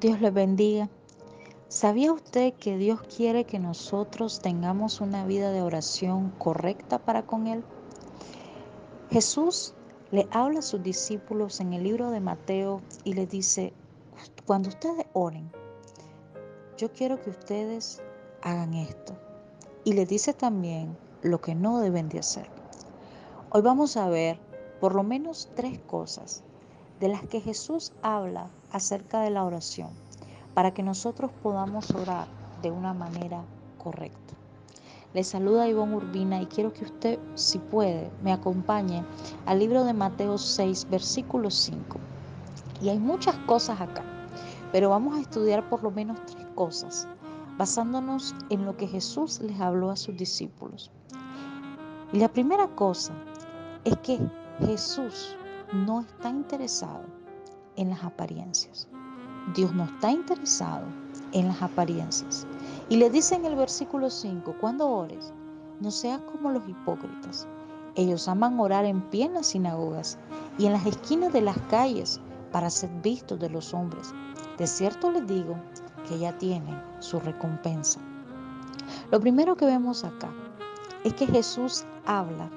Dios le bendiga. ¿Sabía usted que Dios quiere que nosotros tengamos una vida de oración correcta para con Él? Jesús le habla a sus discípulos en el libro de Mateo y les dice, cuando ustedes oren, yo quiero que ustedes hagan esto. Y les dice también lo que no deben de hacer. Hoy vamos a ver por lo menos tres cosas de las que Jesús habla acerca de la oración, para que nosotros podamos orar de una manera correcta. Le saluda Ivonne Urbina y quiero que usted, si puede, me acompañe al libro de Mateo 6, versículo 5. Y hay muchas cosas acá, pero vamos a estudiar por lo menos tres cosas, basándonos en lo que Jesús les habló a sus discípulos. Y la primera cosa es que Jesús no está interesado en las apariencias. Dios no está interesado en las apariencias. Y le dice en el versículo 5, cuando ores, no seas como los hipócritas. Ellos aman orar en pie en las sinagogas y en las esquinas de las calles para ser vistos de los hombres. De cierto les digo que ya tienen su recompensa. Lo primero que vemos acá es que Jesús habla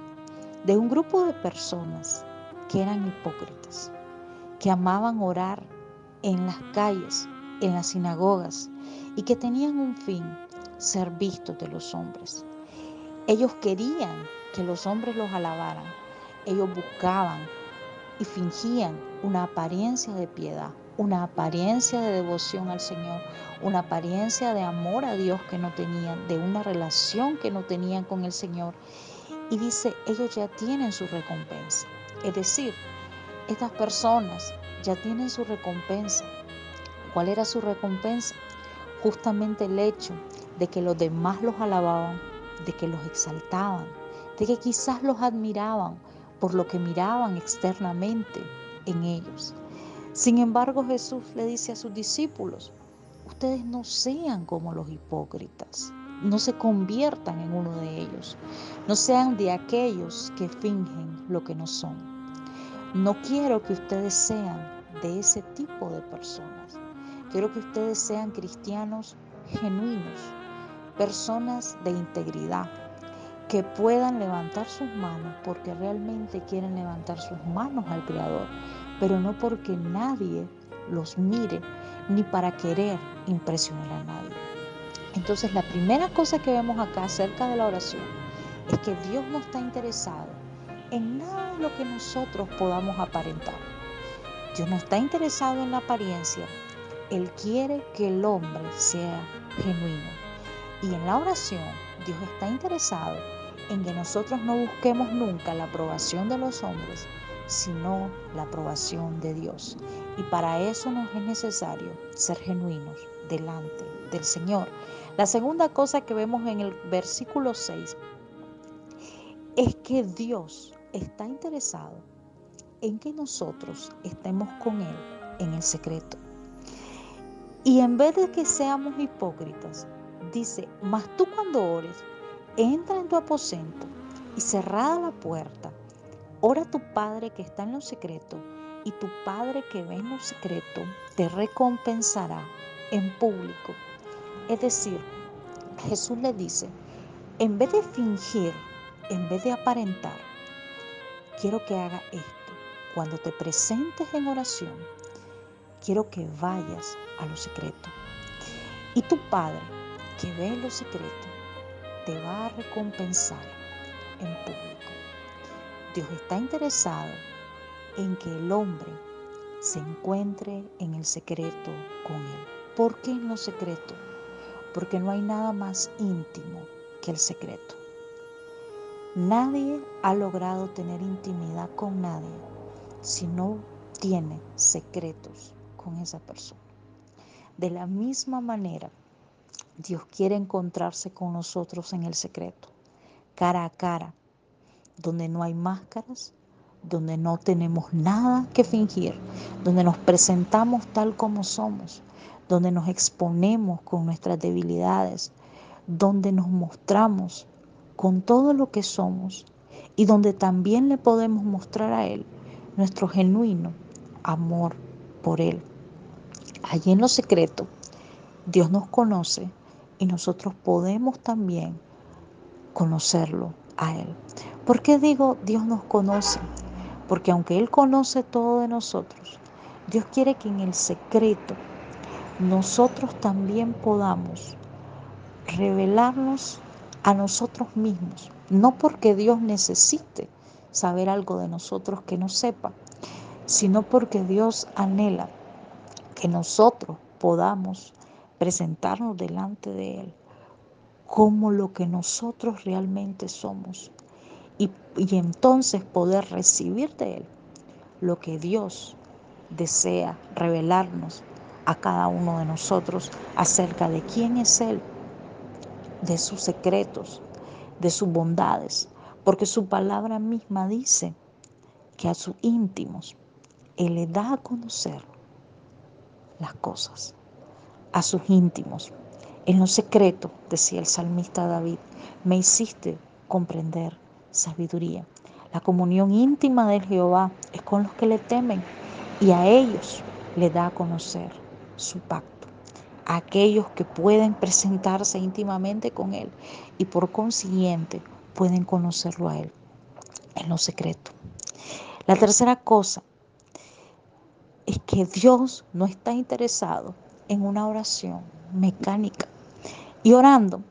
de un grupo de personas que eran hipócritas, que amaban orar en las calles, en las sinagogas y que tenían un fin, ser vistos de los hombres. Ellos querían que los hombres los alabaran, ellos buscaban y fingían una apariencia de piedad, una apariencia de devoción al Señor, una apariencia de amor a Dios que no tenían, de una relación que no tenían con el Señor. Y dice, ellos ya tienen su recompensa. Es decir, estas personas ya tienen su recompensa. ¿Cuál era su recompensa? Justamente el hecho de que los demás los alababan, de que los exaltaban, de que quizás los admiraban por lo que miraban externamente en ellos. Sin embargo, Jesús le dice a sus discípulos, ustedes no sean como los hipócritas, no se conviertan en uno de ellos, no sean de aquellos que fingen lo que no son. No quiero que ustedes sean de ese tipo de personas. Quiero que ustedes sean cristianos genuinos, personas de integridad, que puedan levantar sus manos porque realmente quieren levantar sus manos al Creador, pero no porque nadie los mire ni para querer impresionar a nadie. Entonces la primera cosa que vemos acá acerca de la oración es que Dios no está interesado en nada de lo que nosotros podamos aparentar. Dios no está interesado en la apariencia. Él quiere que el hombre sea genuino. Y en la oración, Dios está interesado en que nosotros no busquemos nunca la aprobación de los hombres, sino la aprobación de Dios. Y para eso nos es necesario ser genuinos delante del Señor. La segunda cosa que vemos en el versículo 6 es que Dios está interesado en que nosotros estemos con Él en el secreto. Y en vez de que seamos hipócritas, dice, mas tú cuando ores, entra en tu aposento y cerrada la puerta, ora a tu Padre que está en lo secreto, y tu Padre que ve en lo secreto te recompensará en público. Es decir, Jesús le dice, en vez de fingir, en vez de aparentar, quiero que haga esto. Cuando te presentes en oración, quiero que vayas a lo secreto. Y tu Padre, que ve lo secreto, te va a recompensar en público. Dios está interesado en que el hombre se encuentre en el secreto con Él. ¿Por qué en lo secreto? Porque no hay nada más íntimo que el secreto. Nadie ha logrado tener intimidad con nadie si no tiene secretos con esa persona. De la misma manera, Dios quiere encontrarse con nosotros en el secreto, cara a cara, donde no hay máscaras, donde no tenemos nada que fingir, donde nos presentamos tal como somos, donde nos exponemos con nuestras debilidades, donde nos mostramos con todo lo que somos y donde también le podemos mostrar a Él nuestro genuino amor por Él. allí en lo secreto, Dios nos conoce y nosotros podemos también conocerlo a Él. ¿Por qué digo Dios nos conoce? Porque aunque Él conoce todo de nosotros, Dios quiere que en el secreto nosotros también podamos revelarnos a nosotros mismos. No porque Dios necesite saber algo de nosotros que no sepa, sino porque Dios anhela que nosotros podamos presentarnos delante de Él como lo que nosotros realmente somos y, y entonces poder recibir de Él lo que Dios desea revelarnos a cada uno de nosotros acerca de quién es Él, de sus secretos, de sus bondades, porque su palabra misma dice que a sus íntimos Él le da a conocer las cosas, a sus íntimos. En lo secreto, decía el salmista David, me hiciste comprender sabiduría. La comunión íntima de Jehová es con los que le temen y a ellos le da a conocer su pacto. Aquellos que pueden presentarse íntimamente con Él y por consiguiente pueden conocerlo a Él en lo secreto. La tercera cosa es que Dios no está interesado en una oración mecánica y orando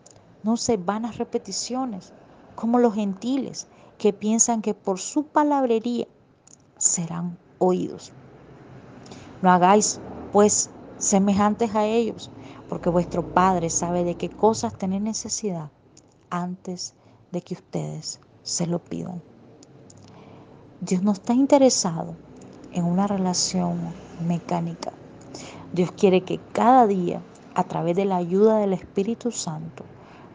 no se van a repeticiones como los gentiles que piensan que por su palabrería serán oídos. No hagáis, pues, semejantes a ellos, porque vuestro Padre sabe de qué cosas tenéis necesidad antes de que ustedes se lo pidan. Dios no está interesado en una relación mecánica. Dios quiere que cada día, a través de la ayuda del Espíritu Santo,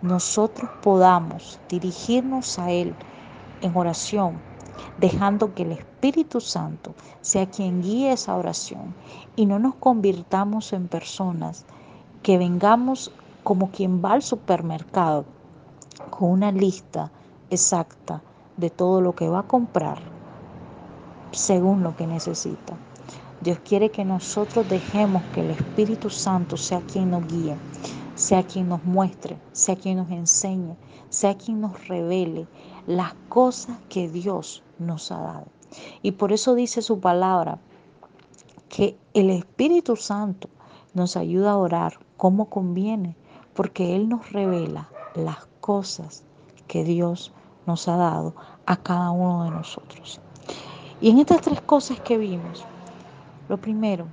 nosotros podamos dirigirnos a Él en oración, dejando que el Espíritu Santo sea quien guíe esa oración y no nos convirtamos en personas que vengamos como quien va al supermercado con una lista exacta de todo lo que va a comprar según lo que necesita. Dios quiere que nosotros dejemos que el Espíritu Santo sea quien nos guíe, sea quien nos muestre, sea quien nos enseñe, sea quien nos revele las cosas que Dios nos ha dado. Y por eso dice su palabra que el Espíritu Santo nos ayuda a orar como conviene, porque Él nos revela las cosas que Dios nos ha dado a cada uno de nosotros. Y en estas tres cosas que vimos, lo primero,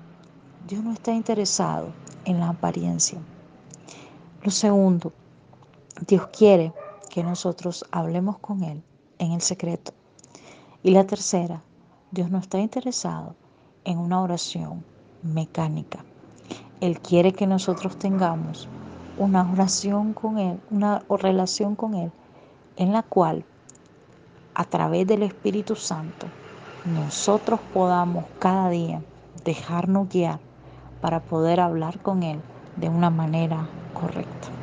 Dios no está interesado en la apariencia. Lo segundo, Dios quiere que nosotros hablemos con Él en el secreto. Y la tercera, Dios no está interesado en una oración mecánica. Él quiere que nosotros tengamos una oración con Él, una relación con Él, en la cual, a través del Espíritu Santo, nosotros podamos cada día dejarnos guiar para poder hablar con Él de una manera correcta.